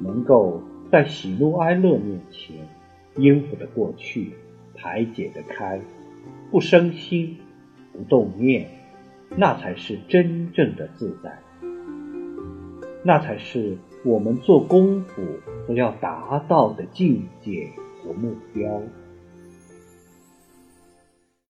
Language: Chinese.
能够在喜怒哀乐面前应付得过去排解得开不生心不动念那才是真正的自在。那才是我们做功夫所要达到的境界和目标。